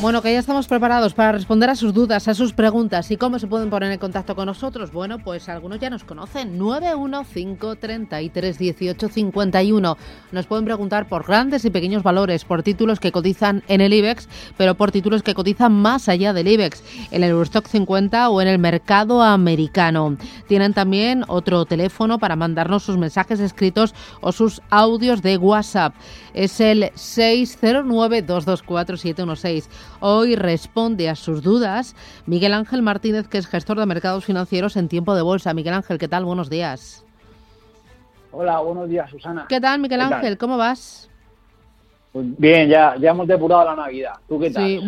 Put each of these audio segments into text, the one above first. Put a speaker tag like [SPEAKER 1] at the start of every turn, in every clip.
[SPEAKER 1] Bueno, que ya estamos preparados para responder a sus dudas, a sus preguntas y cómo se pueden poner en contacto con nosotros. Bueno, pues algunos ya nos conocen. 915331851. Nos pueden preguntar por grandes y pequeños valores, por títulos que cotizan en el IBEX, pero por títulos que cotizan más allá del IBEX, en el Eurostock 50 o en el mercado americano. Tienen también otro teléfono para mandarnos sus mensajes escritos o sus audios de WhatsApp. Es el 609224716. Hoy responde a sus dudas Miguel Ángel Martínez, que es gestor de mercados financieros en tiempo de bolsa. Miguel Ángel, ¿qué tal? Buenos días.
[SPEAKER 2] Hola, buenos días, Susana.
[SPEAKER 1] ¿Qué tal, Miguel Ángel? ¿Cómo vas?
[SPEAKER 2] Pues bien, ya, ya hemos depurado la Navidad. ¿Tú qué tal?
[SPEAKER 1] Sí,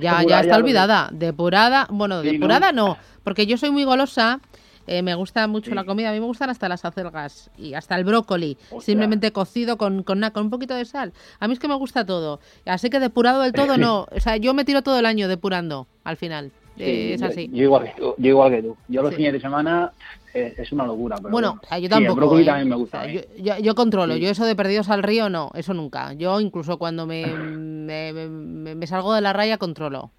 [SPEAKER 1] ya, ya está olvidada. Depurada, bueno, depurada no, porque yo soy muy golosa eh, me gusta mucho la comida. A mí me gustan hasta las acelgas y hasta el brócoli, simplemente cocido con, con, con, un poquito de sal. A mí es que me gusta todo. Así que depurado del todo no. O sea, yo me tiro todo el año depurando al final. Eh, es así.
[SPEAKER 2] Yo, igual, yo, igual que tú. Yo los fines de semana eh, es una locura. Pero
[SPEAKER 1] bueno, yo tampoco. el brócoli también me gusta. yo, yo, controlo. Yo eso de perdidos al río no, eso nunca. Yo incluso cuando me, me, me, me salgo de la raya controlo.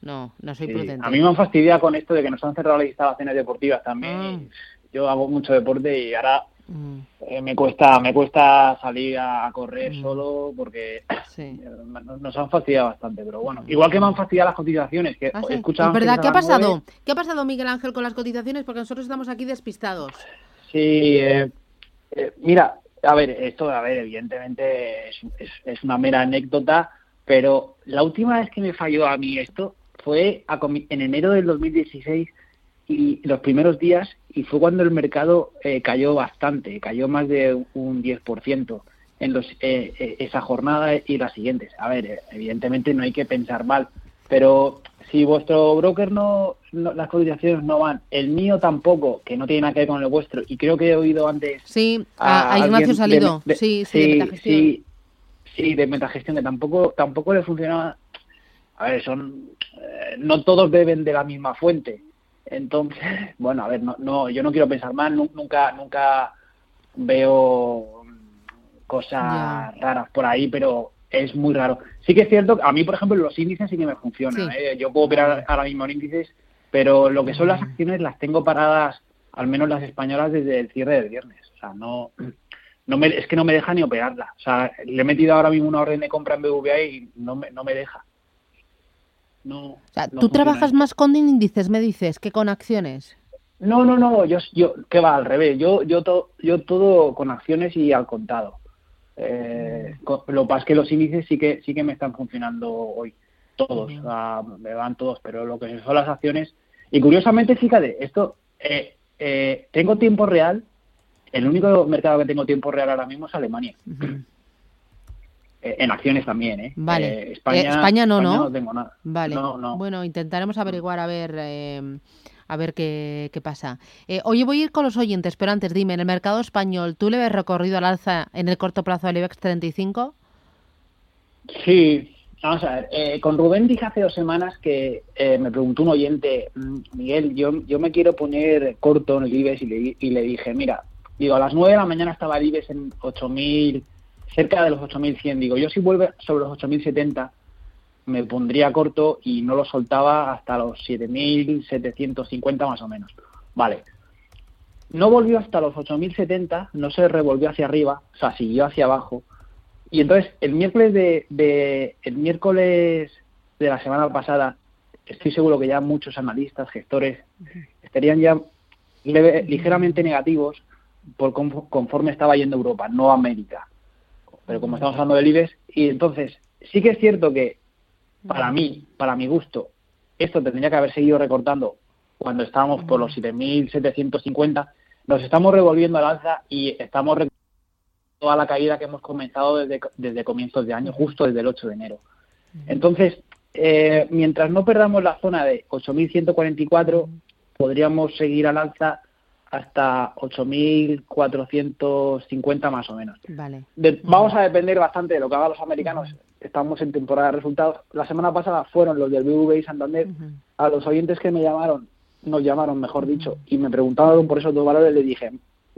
[SPEAKER 1] No, no soy prudente.
[SPEAKER 2] A mí me han fastidiado con esto de que nos han cerrado las instalaciones deportivas también. Ah. Yo hago mucho deporte y ahora mm. eh, me cuesta me cuesta salir a, correr mm. solo porque nos han fastidiado bastante. Pero bueno, mm. igual que me han fastidiado las cotizaciones. Que
[SPEAKER 1] ah, ¿Es verdad? ¿Qué ha pasado? ¿Qué ha pasado, Miguel Ángel, con las cotizaciones? Porque nosotros estamos aquí despistados.
[SPEAKER 2] Sí, eh, eh, mira, a ver, esto, a ver, evidentemente es, es una mera anécdota, pero la última vez que me falló a mí esto fue en enero del 2016 y los primeros días y fue cuando el mercado eh, cayó bastante, cayó más de un 10% en los, eh, eh, esa jornada y las siguientes. A ver, evidentemente no hay que pensar mal, pero si vuestro broker no, las cotizaciones no van, el mío tampoco, que no tiene nada que ver con el vuestro, y creo que he oído antes
[SPEAKER 1] sí, a, Ignacio Salido, sí, sí,
[SPEAKER 2] de sí, sí, de metagestión, que tampoco, tampoco le funcionaba a ver, son eh, no todos beben de la misma fuente. Entonces, bueno, a ver, no, no yo no quiero pensar mal, nunca nunca veo cosas raras por ahí, pero es muy raro. Sí que es cierto, a mí, por ejemplo, los índices sí que me funcionan. ¿eh? Yo puedo operar ahora mismo en índices, pero lo que son las acciones las tengo paradas, al menos las españolas, desde el cierre del viernes. O sea, no, no me, es que no me deja ni operarla. O sea, le he metido ahora mismo una orden de compra en BVA y no me, no me deja. No,
[SPEAKER 1] o sea, ¿tú trabajas más con índices, me dices, que con acciones?
[SPEAKER 2] No, no, no, yo, yo que va al revés, yo, yo, yo todo con acciones y al contado. Eh, lo que pasa es que los índices sí que sí que me están funcionando hoy, todos, me van todos, pero lo que son las acciones, y curiosamente, fíjate, esto, eh, eh, tengo tiempo real, el único mercado que tengo tiempo real ahora mismo es Alemania. En acciones también, ¿eh?
[SPEAKER 1] Vale.
[SPEAKER 2] Eh, España,
[SPEAKER 1] España, no,
[SPEAKER 2] ¿no? no tengo nada.
[SPEAKER 1] Vale. Bueno, intentaremos averiguar a ver a ver qué, qué pasa. Eh, oye, voy a ir con los oyentes, pero antes dime, en el mercado español, ¿tú le ves recorrido al alza en el corto plazo del IBEX 35?
[SPEAKER 2] Sí, vamos a ver. con Rubén dije hace dos semanas que me preguntó un oyente, mm, Miguel, yo, yo me quiero poner corto en el IBEX y le, y le dije, mira, digo, a las 9 de la mañana estaba el IBEX en 8.000 cerca de los 8.100. Digo, yo si vuelve sobre los 8.070 me pondría corto y no lo soltaba hasta los 7.750 más o menos. Vale. No volvió hasta los 8.070, no se revolvió hacia arriba, o sea, siguió hacia abajo. Y entonces el miércoles de, el miércoles de la semana pasada, estoy seguro que ya muchos analistas, gestores, estarían ya ligeramente negativos por conforme estaba yendo Europa, no América pero como estamos hablando del IBEX, y entonces sí que es cierto que para mí, para mi gusto, esto tendría que haber seguido recortando cuando estábamos por los 7.750, nos estamos revolviendo al alza y estamos toda la caída que hemos comenzado desde, desde comienzos de año, justo desde el 8 de enero. Entonces, eh, mientras no perdamos la zona de 8.144, podríamos seguir al alza hasta 8.450 más o menos.
[SPEAKER 1] Vale.
[SPEAKER 2] vamos a depender bastante de lo que hagan los americanos. estamos en temporada de resultados. La semana pasada fueron los del BBVA y Santander. A los oyentes que me llamaron, nos llamaron, mejor dicho, y me preguntaron por esos dos valores, les dije,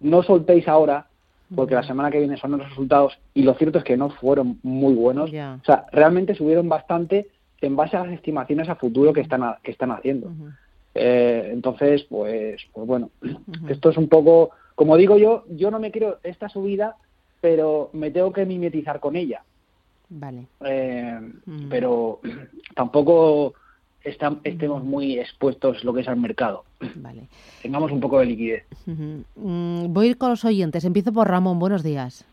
[SPEAKER 2] no soltéis ahora, porque la semana que viene son los resultados, y lo cierto es que no fueron muy buenos. O sea, realmente subieron bastante en base a las estimaciones a futuro que están, que están haciendo. Eh, entonces, pues, pues bueno, esto es un poco, como digo yo, yo no me quiero esta subida, pero me tengo que mimetizar con ella.
[SPEAKER 1] Vale.
[SPEAKER 2] Eh, pero tampoco estemos muy expuestos lo que es al mercado.
[SPEAKER 1] Vale.
[SPEAKER 2] Tengamos un poco de liquidez.
[SPEAKER 1] Mm, voy a ir con los oyentes. Empiezo por Ramón. Buenos días.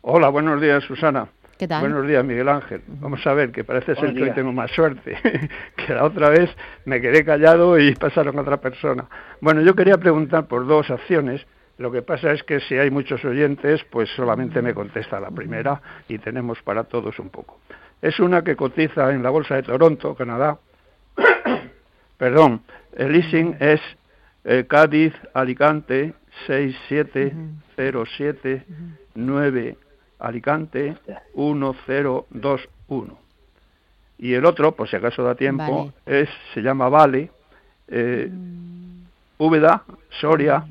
[SPEAKER 3] Hola, buenos días, Susana.
[SPEAKER 1] ¿Qué tal?
[SPEAKER 3] Buenos días, Miguel Ángel. Vamos a ver, que parece ser que hoy tengo más suerte, que la otra vez me quedé callado y pasaron a otra persona. Bueno, yo quería preguntar por dos acciones. Lo que pasa es que si hay muchos oyentes, pues solamente me contesta la primera y tenemos para todos un poco. Es una que cotiza en la Bolsa de Toronto, Canadá, Perdón, el leasing es eh, Cádiz, Alicante, 67079 Alicante 1021. Y el otro, por si acaso da tiempo, es se llama Vale, eh, Úbeda, Soria,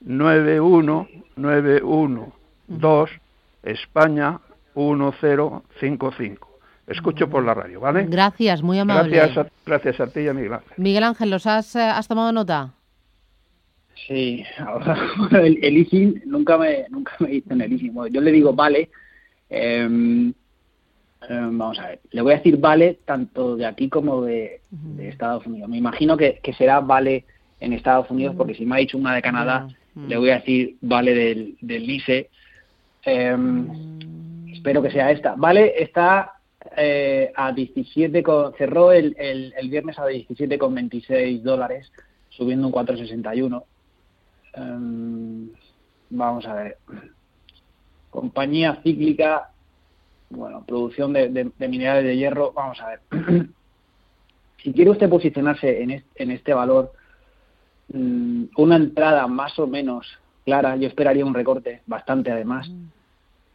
[SPEAKER 3] 91912, España 1055. Escucho por la radio, ¿vale?
[SPEAKER 1] Gracias, muy amable.
[SPEAKER 3] Gracias a, gracias a ti y a Miguel Ángel.
[SPEAKER 1] Miguel Ángel, ¿los has, eh, has tomado nota?
[SPEAKER 2] Sí, ahora el, el nunca me nunca me dicen el easing. yo le digo vale. Em, em, vamos a ver, le voy a decir vale tanto de aquí como de, Estados Unidos. Me imagino que, será vale en Estados Unidos, porque si me ha dicho una de Canadá, le voy a decir vale del, del ICE. Em, espero que sea esta. Vale está eh, a 17, cerró el, el, viernes a 17,26 dólares, subiendo un 4,61. Em, vamos a ver. Compañía cíclica, bueno, producción de, minerales de hierro, vamos a ver. si quiere usted posicionarse en este, en este valor, mm, una entrada más o menos clara, yo esperaría un recorte, bastante además, mm.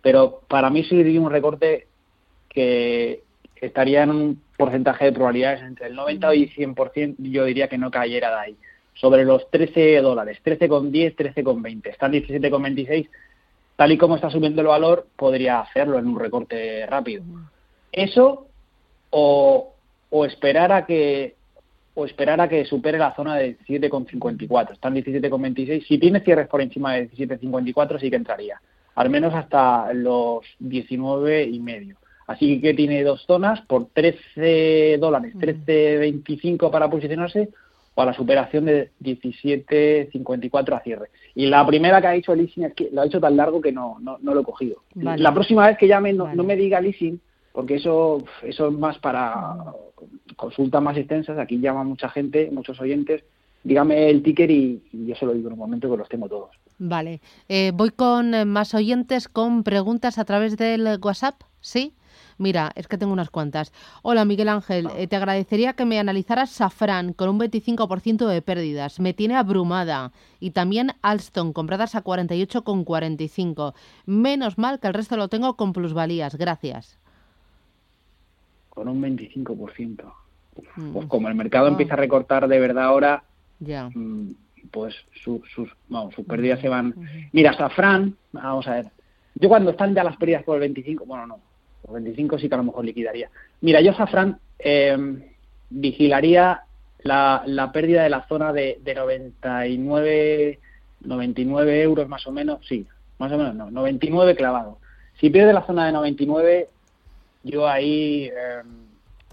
[SPEAKER 2] pero para mí sería un recorte que estaría en un porcentaje de probabilidades entre el 90 y 100%, yo diría que no cayera de ahí. Sobre los 13 dólares, 13,10, 13,20, están 17,26, tal y como está subiendo el valor, podría hacerlo en un recorte rápido. Eso o, o esperar a que o esperar a que supere la zona de 17,54. Están 17,26. Si tiene cierres por encima de 17,54 sí que entraría. Al menos hasta los 19 y medio. Así que tiene dos zonas por 13 dólares, 13.25 para posicionarse o a la superación de 17.54 a cierre. Y la primera que ha hecho el leasing es que lo ha hecho tan largo que no, no, lo he cogido. La próxima vez que llame no, me diga leasing, porque eso, eso es más para consultas más extensas. Aquí llama mucha gente, muchos oyentes. Dígame el ticker y, yo se lo digo en un momento que los tengo todos.
[SPEAKER 1] Vale. Eh, voy con eh, más oyentes con preguntas a través del WhatsApp. ¿Sí? Mira, es que tengo unas cuantas. Hola Miguel Ángel, eh, te agradecería que me analizaras Safran con un 25% de pérdidas. Me tiene abrumada. Y también Alstom, compradas a 48,45. Menos mal que el resto lo tengo con plusvalías. Gracias.
[SPEAKER 2] Con un 25%. Mm. Pues como el mercado ah. empieza a recortar de verdad ahora,
[SPEAKER 1] ya.
[SPEAKER 2] Mm, pues sus, vamos, sus pérdidas se van. Mira, Safran, vamos a ver. Yo cuando están ya las pérdidas por el 25, bueno, no, 25 sí que a lo mejor liquidaría. Mira, yo, Safran, eh, vigilaría la, la, pérdida de la zona de, de 99, 99 euros más o menos, sí, más o menos no, 99 clavado. Si pierde la zona de 99, yo ahí eh,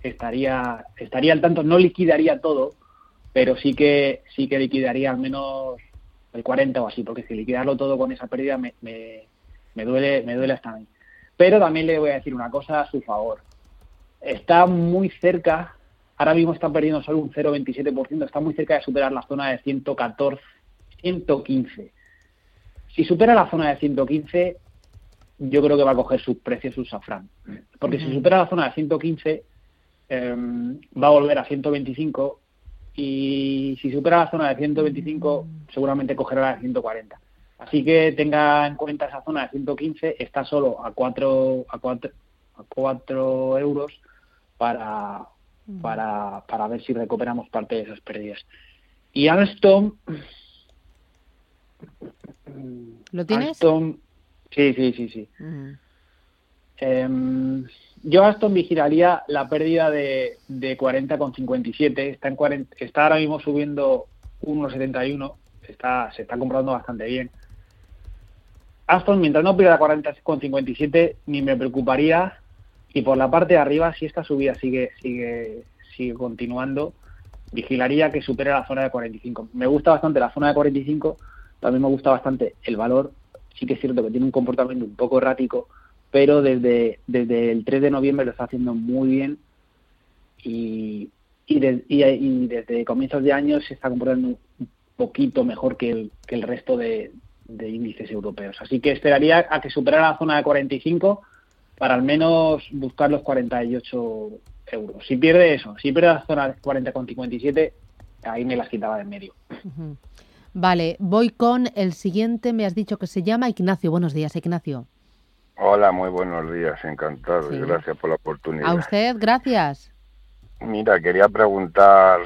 [SPEAKER 2] estaría estaría al tanto, no liquidaría todo, pero sí que sí que liquidaría al menos el 40 o así, porque si liquidarlo todo con esa pérdida me, me, me duele me duele hasta a mí. Pero también le voy a decir una cosa a su favor. Está muy cerca, ahora mismo está perdiendo solo un 0,27%, está muy cerca de superar la zona de 114, 115. Si supera la zona de 115, yo creo que va a coger sus precios su safrán. Porque si supera la zona de 115, em, va a volver a 125 y si supera la zona de 125, seguramente cogerá la de 140. Así que tenga en cuenta esa zona de 115, está solo a 4, a a 4 euros para, para, para ver si recuperamos parte de esas pérdidas. Y Alstom...
[SPEAKER 1] ¿Lo tienes?
[SPEAKER 2] Alstom, sí, sí, sí, sí. Em, yo Aston vigilaría la pérdida de, de 40,57. Está, en 40, está ahora mismo subiendo 1,71. Está, se está comprando bastante bien. Aston, mientras no pierda 40,57, ni me preocuparía. Y por la parte de arriba, si esta subida sigue, sigue, sigue continuando, vigilaría que supere la zona de 45. Me gusta bastante la zona de 45. También me gusta bastante el valor. Sí que es cierto que tiene un comportamiento un poco errático pero desde, desde el 3 de noviembre lo está haciendo muy bien y, y, desde comienzos de año se está comportando un poquito mejor que el resto de, índices europeos. Así que esperaría a que superara la zona de 45 para al menos buscar los 48 euros. Si pierde eso, si pierde la zona de 40,57, ahí me las quitaba de en medio.
[SPEAKER 1] Vale, voy con el siguiente. Me has dicho que se llama Ignacio. Buenos días, Ignacio.
[SPEAKER 4] Hola, muy buenos días, encantado y gracias por la oportunidad.
[SPEAKER 1] A usted, gracias.
[SPEAKER 4] Mira, quería preguntar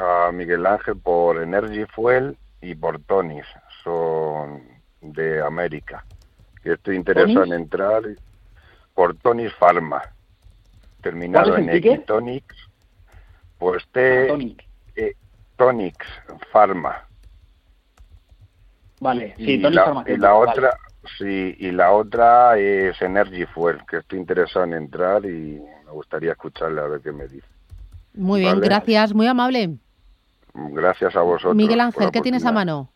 [SPEAKER 4] a Miguel Ángel por Energy Fuel y por Tonis, de América. Que estoy interesado en entrar por Tonis Pharma, terminado en Equitonix. Pues te eh, Tonix Pharma.
[SPEAKER 2] Vale, sí,
[SPEAKER 4] y la, Y la otra, Sí, y la otra es Energy Fuel, que estoy interesado en entrar y me gustaría escucharle a ver qué me dice.
[SPEAKER 1] Muy bien, gracias, muy amable.
[SPEAKER 4] Gracias a vosotros.
[SPEAKER 1] Miguel Ángel, ¿qué tienes a mano?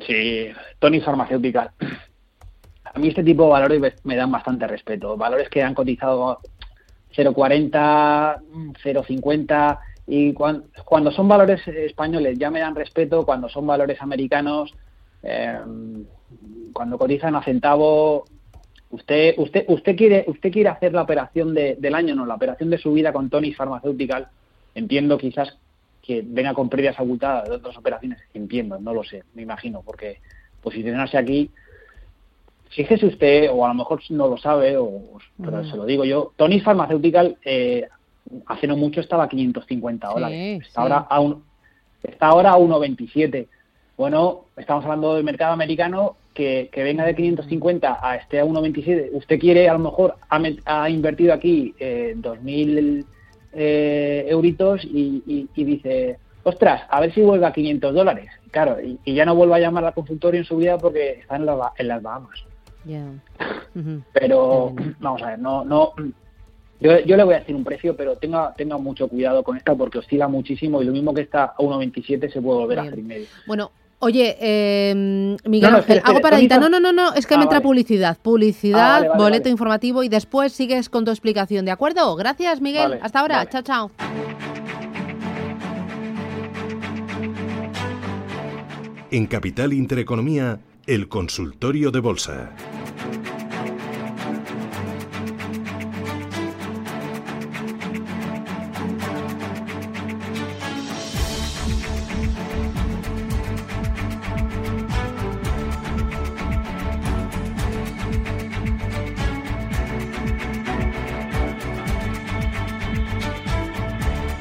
[SPEAKER 2] Sí, Tony Farmacéutica. A mí este tipo de valores me dan bastante respeto. Valores que han cotizado 0,40, 0,50 y cuando, cuando, son valores españoles ya me dan respeto, cuando son valores americanos eh, cuando cotizan a centavo, usted, usted, usted quiere, usted quiere hacer la operación del año, no, la operación de su vida con Tony Pharmaceutical. Entiendo quizás que venga con pérdidas abultadas de otras operaciones. Entiendo, no lo sé, me imagino, porque posicionarse aquí, fíjese usted, o a lo mejor no lo sabe, o, pero se lo digo yo, Tony Pharmaceutical eh, hace no mucho estaba a 550 dólares, está, Ahora a un, está ahora a 1,27. Bueno, estamos hablando del mercado americano que, venga de 550 a este a 1,27. Usted quiere, a lo mejor, ha, invertido aquí eh, 2.000 eh, euritos y, dice, ostras, a ver si vuelve a 500 dólares. Claro, y, ya no vuelva a llamar al consultorio en su vida porque está en, en las Bahamas. Pero, vamos a ver, no, no, yo, yo, le voy a decir un precio, pero tenga, tenga mucho cuidado con esta porque oscila muchísimo y lo mismo que está a 1,27 se puede volver a hacer y medio.
[SPEAKER 1] Bueno, Oye, eh, Miguel Ángel, hago paradita. No, no, no, no, es que me ah, entra publicidad. Publicidad, ah, boleto informativo y después sigues con tu explicación, ¿de acuerdo? Gracias, Miguel. Hasta ahora. Chao, chao.
[SPEAKER 5] En Capital Intereconomía, el consultorio de bolsa.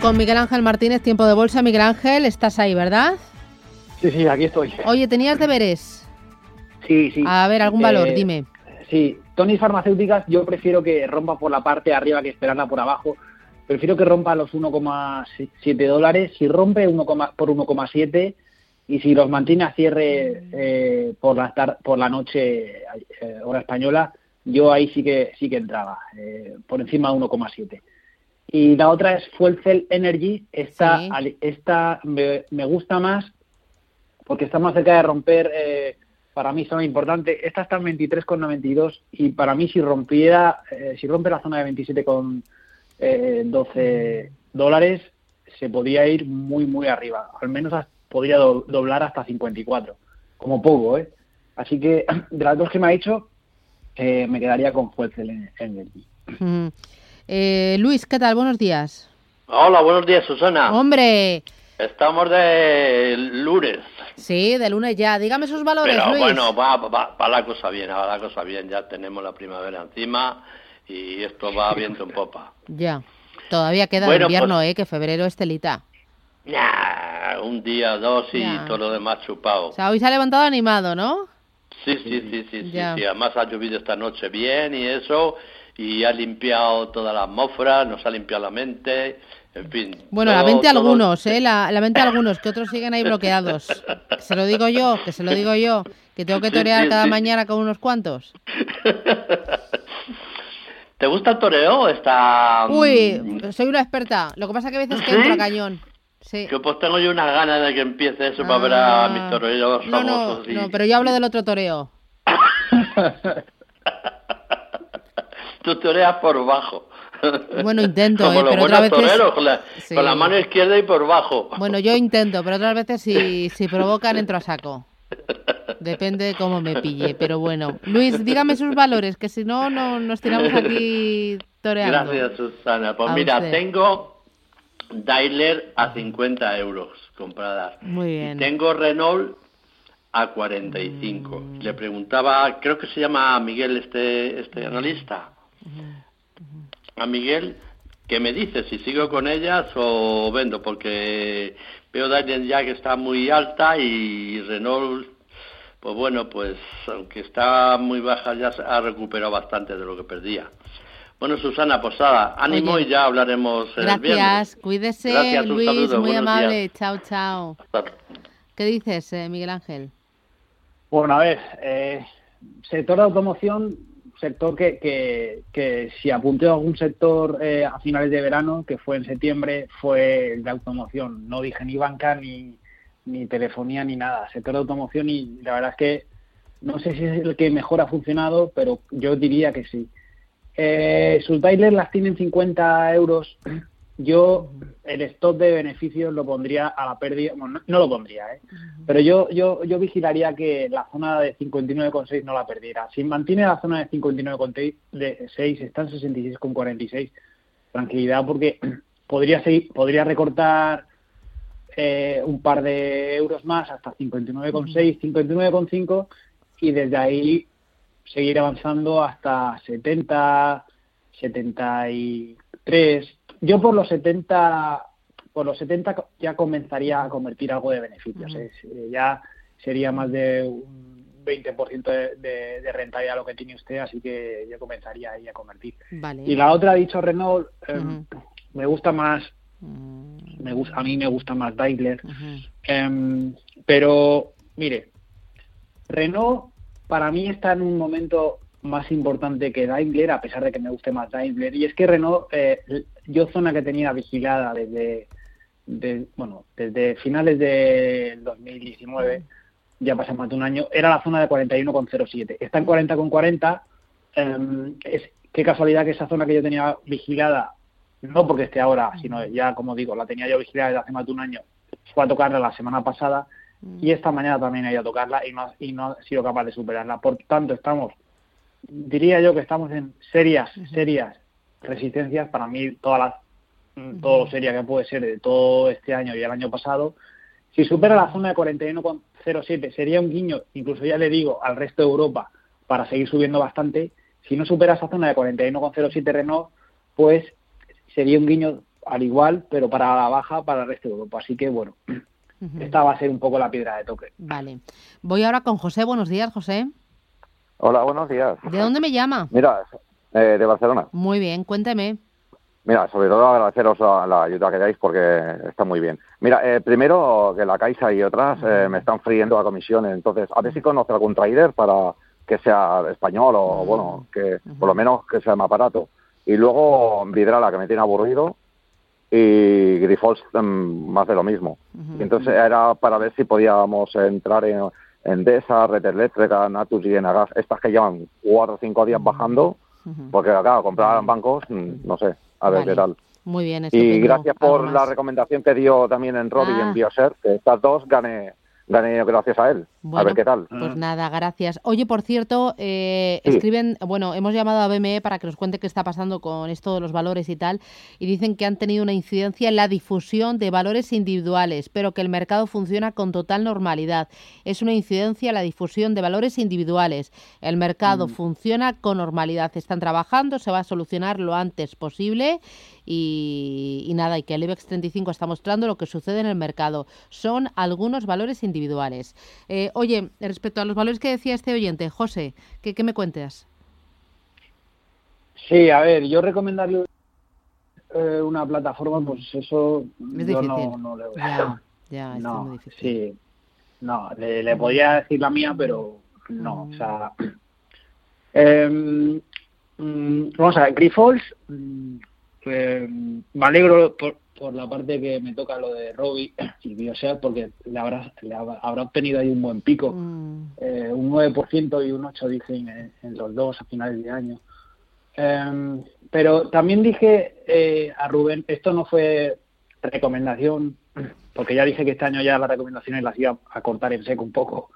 [SPEAKER 1] Con Miguel Ángel Martínez, Tiempo de Bolsa. Miguel Ángel, estás ahí, ¿verdad?
[SPEAKER 2] Sí, sí, aquí estoy.
[SPEAKER 1] Oye, ¿tenías deberes?
[SPEAKER 2] Sí, sí.
[SPEAKER 1] A ver, algún valor, eh, dime.
[SPEAKER 2] Sí, Tony Farmacéuticas, yo prefiero que rompa por la parte de arriba que esperarla por abajo. Prefiero que rompa los 1,7 dólares. Si rompe 1, por 1,7 y si los mantiene a cierre eh, por, la por la noche, eh, hora española, yo ahí sí que sí que entraba, por encima de 1,7. Y la otra es Fuel Cell Energy. Esta, esta me, gusta más porque está más cerca de romper, eh, para mí zona importante. Esta está en 23,92 y para mí si rompiera, eh, si rompe la zona de 27,12 eh, dólares, se podría ir muy, muy arriba. Al menos podría doblar hasta 54, como poco, ¿eh? Así que de las dos que me ha dicho, me quedaría con Fuel Cell Energy.
[SPEAKER 1] Eh, Luis, ¿qué tal? Buenos días.
[SPEAKER 6] Hola, buenos días, Susana.
[SPEAKER 1] Hombre.
[SPEAKER 6] Estamos de lunes.
[SPEAKER 1] Sí, de lunes ya. Dígame esos valores,
[SPEAKER 6] Pero bueno, va, va, la cosa bien, va la cosa bien. Ya tenemos la primavera encima y esto va viento en popa.
[SPEAKER 1] Ya. Todavía queda invierno, pues ¿eh? Que febrero es telita.
[SPEAKER 6] un día, dos y todo lo demás chupado.
[SPEAKER 1] O sea, hoy se ha levantado animado, ¿no?
[SPEAKER 6] Sí, sí, sí, sí, sí, Además ha llovido esta noche bien y eso, y ha limpiado toda la atmósfera, nos ha limpiado la mente, en fin.
[SPEAKER 1] Bueno, la mente algunos, ¿eh? La, mente algunos, que otros siguen ahí bloqueados. Que se lo digo yo, que se lo digo yo, que tengo que torear cada mañana con unos cuantos.
[SPEAKER 6] ¿Te gusta el toreo? Está...
[SPEAKER 1] Uy, soy una experta. Lo que pasa es que a veces que entro a cañón. Sí.
[SPEAKER 6] Que pues tengo yo una gana de que empiece eso para ver a ah. mis toreros
[SPEAKER 1] no, famosos. No, no, pero yo hablo del otro toreo.
[SPEAKER 6] Tú toreas por bajo.
[SPEAKER 1] Bueno, intento, eh, pero otras veces...
[SPEAKER 6] con la, con la, mano izquierda y por bajo.
[SPEAKER 1] Bueno, yo intento, pero otras veces si, si provocan entro a saco. Depende de cómo me pille, pero bueno. Luis, dígame sus valores, que si no, no nos tiramos aquí toreando.
[SPEAKER 6] Gracias, Susana. Pues mira, tengo Daimler a 50 euros compradas.
[SPEAKER 1] Muy bien.
[SPEAKER 6] Y tengo Renault a 45. Mm. Le preguntaba, creo que se llama Miguel este, este analista. A Miguel, que me dice si sigo con ellas o vendo, porque veo Daimler ya que está muy alta y Renault pues bueno, pues aunque está muy baja ya ha recuperado bastante de lo que perdía. Bueno, Susana Posada, ánimo y ya hablaremos
[SPEAKER 1] el Gracias, cuídese, Luis, muy amable. Chao, chao. ¿Qué dices, eh, Miguel Ángel?
[SPEAKER 2] Bueno, a ver, eh, sector de automoción, sector que, que, que si apunté a algún sector eh, a finales de verano, que fue en septiembre, fue el de automoción. No dije ni banca ni, ni telefonía ni nada, sector de automoción y la verdad es que no sé si es el que mejor ha funcionado, pero yo diría que sí. Eh, sus Daimler las tienen 50 euros. Yo el stop de beneficios lo pondría a la pérdida, bueno, no, lo pondría, ¿eh? pero yo, yo, yo vigilaría que la zona de 59,6 no la perdiera. Si mantiene la zona de 59,6 está en 66,46. Tranquilidad porque podría, seguir, podría recortar eh, un par de euros más hasta 59,6, 59,5 y desde ahí seguir avanzando hasta 70, 73. Yo por los 70 por los 70 ya comenzaría a convertir algo de beneficios. Eh, ya sería más de un 20% de, de, de, rentabilidad lo que tiene usted, así que ya comenzaría ahí a convertir. Y la otra ha dicho Renault, em, me gusta más Mm. Me gusta, a mí me gusta más Daimler. Em, pero, mire, Renault para mí está en un momento más importante que Daimler, a pesar de que me guste más Daimler. Y es que Renault, eh, yo zona que tenía vigilada desde, bueno, desde finales del 2019, ya pasa más de un año, era la zona de 41,07. Está en 40,40. Eh, es, qué casualidad que esa zona que yo tenía vigilada no porque esté ahora, sino ya, como digo, la tenía yo vigilada desde hace más de un año, fue a tocarla la semana pasada y esta mañana también he ido a tocarla y no, y no he sido capaz de superarla. Por tanto, estamos, diría yo que estamos en serias, serias resistencias, para mí todas las, todo lo seria que puede ser de todo este año y el año pasado. Si supera la zona de 41,07 sería un guiño, incluso ya le digo, al resto de Europa para seguir subiendo bastante. Si no supera esa zona de 41,07 Renault, pues sería un guiño al igual, pero para la baja para el resto de Europa. Así que bueno, esta va a ser un poco la piedra de toque.
[SPEAKER 1] Vale. Voy ahora con José. Buenos días, José.
[SPEAKER 7] Hola, buenos días.
[SPEAKER 1] ¿De dónde me llama?
[SPEAKER 7] Mira, eh, de Barcelona.
[SPEAKER 1] Muy bien, cuénteme.
[SPEAKER 7] Mira, sobre todo agradeceros la, ayuda que dais porque está muy bien. Mira, eh, primero que la Caixa y otras eh, me están friendo a comisión, entonces a ver si conoce algún trader para que sea español o, bueno, que por lo menos que sea más barato. Y luego Vidrala, que me tiene aburrido, y Grifols mm, más de lo mismo. entonces era para ver si podíamos entrar en, en DESA, Red Eléctrica, Natus y Enagas, estas que llevan cuatro o cinco días bajando, porque acá comprar en bancos, mm, no sé, a ver qué tal.
[SPEAKER 1] Muy bien,
[SPEAKER 7] Y gracias por la recomendación que dio también en Robbie y en ah. Bioser, que estas dos gané, gané gracias a él. A ver qué tal.
[SPEAKER 1] Pues nada, gracias. Oye, por cierto, eh, escriben, bueno, hemos llamado a BME para que nos cuente qué está pasando con esto de los valores y tal, y dicen que han tenido una incidencia en la difusión de valores individuales, pero que el mercado funciona con total normalidad. Es una incidencia en la difusión de valores individuales. El mercado mm. funciona con normalidad. Están trabajando, se va a solucionar lo antes posible y, nada, y que el IBEX 35 está mostrando lo que sucede en el mercado. Son algunos valores individuales. Eh, oye, respecto a los valores que decía este oyente, José, ¿qué, qué me cuentas?
[SPEAKER 2] Sí, a ver, yo recomendarle eh, una plataforma, pues eso yo no, no le voy
[SPEAKER 1] a... Ya, no, muy difícil.
[SPEAKER 2] Sí, no, le, le, podía decir la mía, pero no, o sea... Eh, vamos a ver, Grifols, mm, eh, me alegro por, por, la parte que me toca lo de Robbie y Biosear porque le habrá, le habrá obtenido ahí un buen pico, mm. eh, un 9% y un 8% dicen en, los dos a finales de año. Em, pero también dije eh, a Rubén, esto no fue recomendación, porque ya dije que este año ya las recomendaciones las iba a cortar en seco un poco.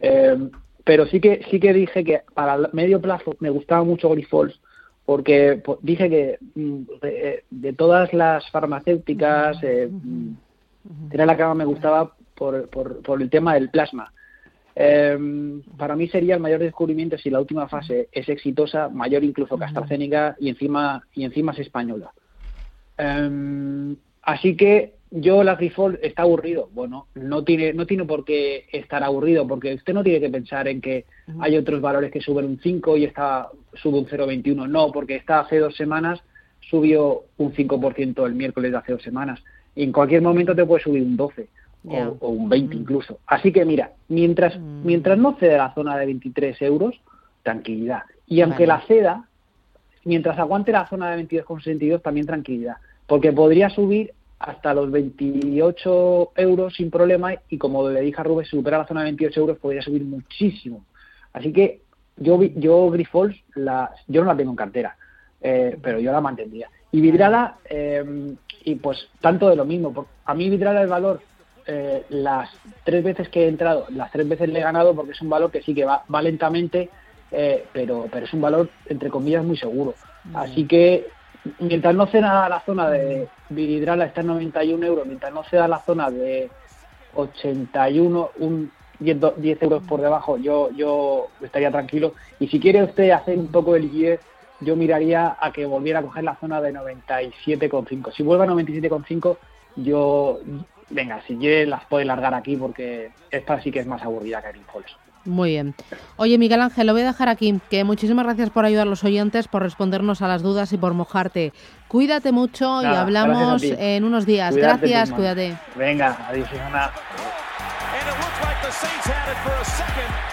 [SPEAKER 2] Em, pero sí que sí que dije que para el medio plazo me gustaba mucho Grifols porque dije que mm, de, todas las farmacéuticas eh, era la que más me gustaba por, por, el tema del plasma. Em, para mí sería el mayor descubrimiento si la última fase es exitosa, mayor incluso que AstraZeneca y encima y encima es española. Em, así que yo la Grifol está aburrido. Bueno, no tiene, no tiene por qué estar aburrido, porque usted no tiene que pensar en que hay otros valores que suben un 5 y está sube un 0,21. No, porque está hace dos semanas subió un 5% el miércoles de hace dos semanas. Y en cualquier momento te puede subir un 12 o, un 20 mm. incluso. Así que mira, mientras, mm. mientras no cede la zona de 23 euros, tranquilidad. Y aunque la ceda, mientras aguante la zona de 22,62, también tranquilidad. Porque podría subir hasta los 28 euros sin problema y como le dije a Rubén, si supera la zona de 28 euros podría subir muchísimo. Así que yo, yo Grifols, la, yo no la tengo en cartera, eh, pero yo la mantendría. Y Vidrala, eh, y pues tanto de lo mismo. A mí Vidrala el valor, eh, las tres veces que he entrado, las tres veces le he ganado porque es un valor que sí que va, va lentamente, pero, pero es un valor, entre comillas, muy seguro. Así que mientras no ceda la zona de Vidrala está en 91 euros, mientras no ceda la zona de 81, un 10, euros por debajo, yo, yo estaría tranquilo. Y si quiere usted hacer un poco de liquidez, yo miraría a que volviera a coger la zona de 97,5. Si vuelve a 97,5, yo, venga, si quiere las puede largar aquí porque esta sí que es más aburrida que el Impulse.
[SPEAKER 1] Muy bien. Oye, Miguel Ángel, lo voy a dejar aquí. Que muchísimas gracias por ayudar a los oyentes, por respondernos a las dudas y por mojarte. Cuídate mucho y hablamos en unos días. gracias, cuídate.
[SPEAKER 2] Venga, adiós,
[SPEAKER 8] And